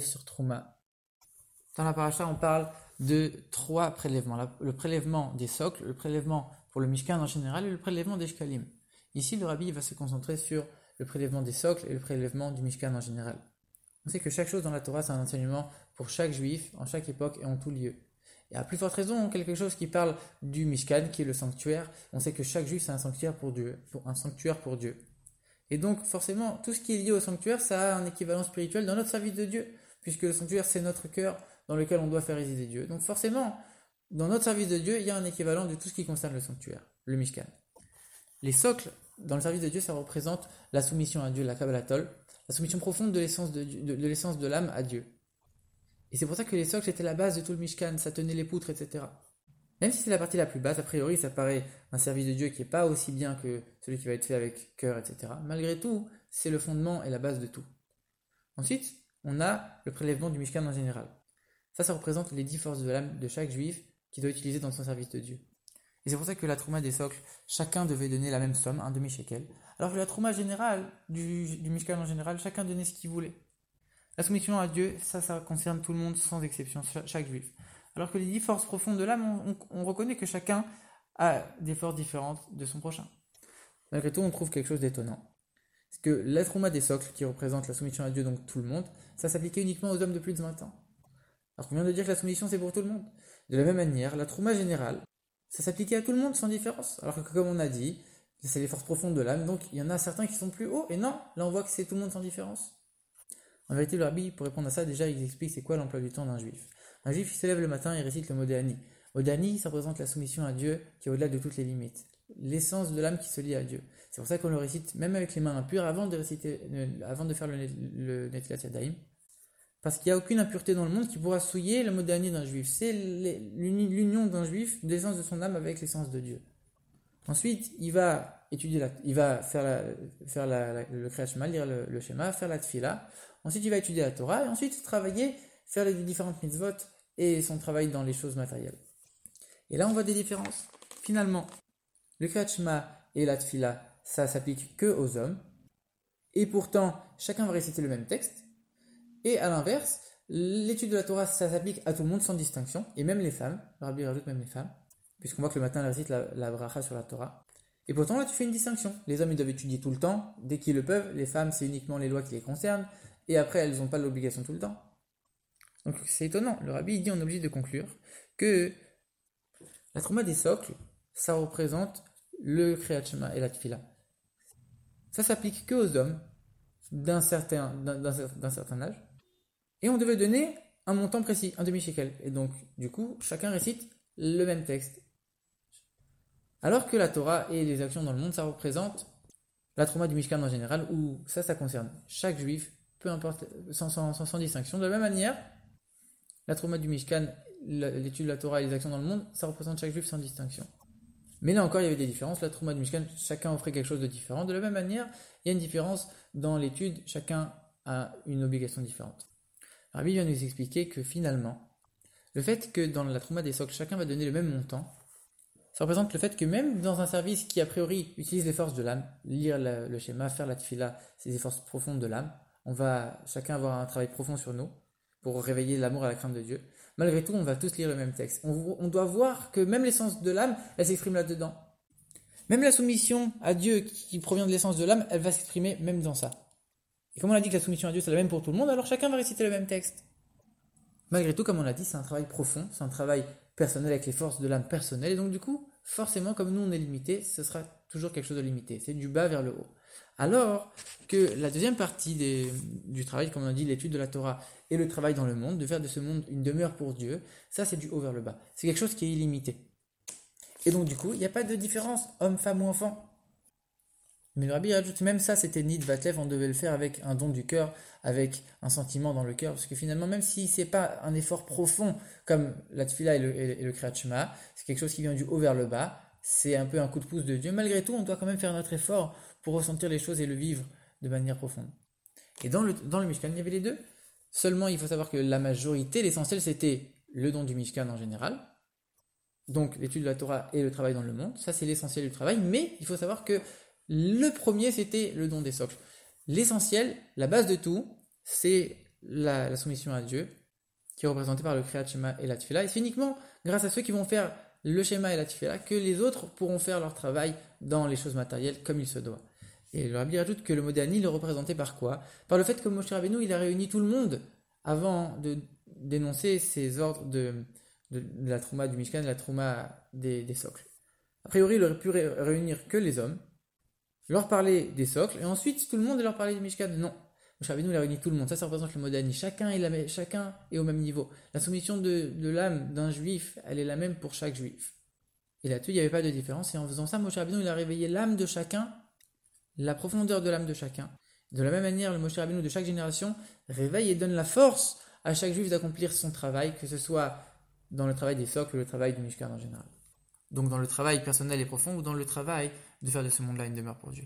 Sur. Dans la paracha, on parle de trois prélèvements. Le prélèvement des socles, le prélèvement pour le Mishkan en général et le prélèvement des Shkalim. Ici, le rabbi va se concentrer sur le prélèvement des socles et le prélèvement du Mishkan en général. On sait que chaque chose dans la Torah, c'est un enseignement pour chaque juif, en chaque époque et en tout lieu. Et à plus forte raison, quelque chose qui parle du Mishkan, qui est le sanctuaire. On sait que chaque juif, c'est un sanctuaire pour Dieu. Et donc, forcément, tout ce qui est lié au sanctuaire, ça a un équivalent spirituel dans notre service de Dieu, puisque le sanctuaire, c'est notre cœur dans lequel on doit faire résider Dieu. Donc, forcément, dans notre service de Dieu, il y a un équivalent de tout ce qui concerne le sanctuaire, le Mishkan. Les socles, dans le service de Dieu, ça représente la soumission à Dieu, la Kabbalatol, la soumission profonde de l'essence de, de, l'essence de l'âme à Dieu. Et c'est pour ça que les socles étaient la base de tout le Mishkan, ça tenait les poutres, etc. Même si c'est la partie la plus basse, a priori, ça paraît un service de Dieu qui n'est pas aussi bien que celui qui va être fait avec cœur, etc. Malgré tout, c'est le fondement et la base de tout. Ensuite, on a le prélèvement du Mishkan en général. Ça, ça représente les dix forces de l'âme de chaque juif qui doit utiliser dans son service de Dieu. Et c'est pour ça que la trouma des socles, chacun devait donner la même somme, un demi-shekel. Alors que la trouma générale, du, du Mishkan en général, chacun donnait ce qu'il voulait. La soumission à Dieu, ça, ça concerne tout le monde sans exception, chaque juif. Alors que les dix forces profondes de l'âme, on, reconnaît que chacun a des forces différentes de son prochain. Malgré tout, on trouve quelque chose d'étonnant. C'est que l'être humain des socles, qui représente la soumission à Dieu, donc tout le monde, ça s'appliquait uniquement aux hommes de plus de 20 ans. Alors qu'on vient de dire que la soumission c'est pour tout le monde. De la même manière, la trauma générale, ça s'appliquait à tout le monde sans différence. Alors que comme on a dit, c'est les forces profondes de l'âme, donc il y en a certains qui sont plus hauts, et non, là on voit que c'est tout le monde sans différence. En vérité, le rabbi, pour répondre à ça, déjà, il explique c'est quoi l'emploi du temps d'un juif. Un juif, se lève le matin et récite le Modéani. Modéani, ça représente la soumission à Dieu qui est au-delà de toutes les limites. L'essence de l'âme qui se lie à Dieu. C'est pour ça qu'on le récite même avec les mains impures avant de réciter, euh, avant de faire le, le Netilat Yadayim. Parce qu'il n'y a aucune impureté dans le monde qui pourra souiller le Modéani d'un juif. C'est l'union d'un juif, l'essence de son âme avec l'essence de Dieu. Ensuite, il va étudier la, il va faire, faire le Kriyat lire le, le, schéma, faire la Tfila. Ensuite, il va étudier la Torah et ensuite travailler, faire les différentes mitzvot et son travail dans les choses matérielles. Et là, on voit des différences. Finalement, le Kriyat et la Tfila, ça s'applique que aux hommes. Et pourtant, chacun va réciter le même texte. Et à l'inverse, l'étude de la Torah, ça s'applique à tout le monde sans distinction, et même les femmes. Le rabbi rajoute même les femmes, puisqu'on voit que le matin, elle récite la, la bracha sur la Torah. Et pourtant, là, tu fais une distinction. Les hommes, ils doivent étudier tout le temps, dès qu'ils le peuvent. Les femmes, c'est uniquement les lois qui les concernent. Et après, elles n'ont pas l'obligation tout le temps. Donc c'est étonnant. Le rabbi dit, on est obligé de conclure que la trauma des socles, ça représente le Kriyat et la Tfila. Ça s'applique que aux hommes d'un certain, d'un certain âge. Et on devait donner un montant précis, un demi-shekel. Et donc, du coup, chacun récite le même texte. Alors que la Torah et les actions dans le monde, ça représente la trauma du Mishkan en général, où ça, ça concerne chaque juif, peu importe, sans, sans, sans distinction. De la même manière, la trauma du Mishkan, l'étude de la Torah et les actions dans le monde, ça représente chaque juif sans distinction. Mais là encore, il y avait des différences. La trauma du Mishkan, chacun offrait quelque chose de différent. De la même manière, il y a une différence dans l'étude, chacun a une obligation différente. Rabbi vient nous expliquer que finalement, le fait que dans la trauma des socles, chacun va donner le même montant, ça représente le fait que même dans un service qui a priori utilise les forces de l'âme, lire le schéma, faire la tfila, c'est des forces profondes de l'âme, on va chacun avoir un travail profond sur nous pour réveiller l'amour et la crainte de Dieu. Malgré tout, on va tous lire le même texte. On, doit voir que même l'essence de l'âme, elle s'exprime là-dedans. Même la soumission à Dieu qui provient de l'essence de l'âme, elle va s'exprimer même dans ça. Et comme on a dit que la soumission à Dieu, c'est la même pour tout le monde, alors chacun va réciter le même texte. Malgré tout, comme on l'a dit, c'est un travail profond, c'est un travail personnel avec les forces de l'âme personnelle, et donc du coup, forcément, comme nous on est limité, ce sera toujours quelque chose de limité. C'est du bas vers le haut. Alors que la deuxième partie du travail, comme on a dit, l'étude de la Torah et le travail dans le monde, de faire de ce monde une demeure pour Dieu, ça c'est du haut vers le bas. C'est quelque chose qui est illimité. Et donc du coup, il n'y a pas de différence homme, femme ou enfant. Mais le rabbi rajoute même ça, c'était Nid Vatlev, on devait le faire avec un don du cœur, avec un sentiment dans le cœur, parce que finalement, même si c'est pas un effort profond comme la tfila et le, et c'est quelque chose qui vient du haut vers le bas, c'est un peu un coup de pouce de Dieu. Malgré tout, on doit quand même faire notre effort pour ressentir les choses et le vivre de manière profonde. Et dans le, dans le Mishkan, il y avait les deux. Seulement, il faut savoir que la majorité, l'essentiel, c'était le don du Mishkan en général. Donc, l'étude de la Torah et le travail dans le monde. Ça, c'est l'essentiel du travail. Mais il faut savoir que le premier, c'était le don des socles. l'essentiel, la base de tout, c'est la, soumission à Dieu, qui est représentée par le Kriyat Shema et la Tfila. Et c'est uniquement grâce à ceux qui vont faire le Shema et la Tfila que les autres pourront faire leur travail dans les choses matérielles comme il se doit. Et le Rabbi rajoute que le Modani le représentait par quoi? Par le fait que Moshe Rabbeinu, il a réuni tout le monde avant de dénoncer ces ordres de, la trauma du Mishkan, la trauma des, des, socles. A priori, il aurait pu réunir que les hommes, leur parler des socles, et ensuite tout le monde leur parler du Mishkan. Non. Moshe Rabbeinu, il a réuni tout le monde. Ça, ça représente le Modani. Chacun est, au même niveau. La soumission de, de l'âme d'un juif, elle est la même pour chaque juif. Et là-dessus, il n'y avait pas de différence. Et en faisant ça, Moshe Rabbeinu, il a réveillé l'âme de chacun la profondeur de l'âme de chacun. De la même manière, le Moshe Rabbeinu de chaque génération réveille et donne la force à chaque juif d'accomplir son travail, que ce soit dans le travail des socles ou le travail du Mishkan en général. Donc dans le travail personnel et profond ou dans le travail de faire de ce monde-là une demeure pour Dieu.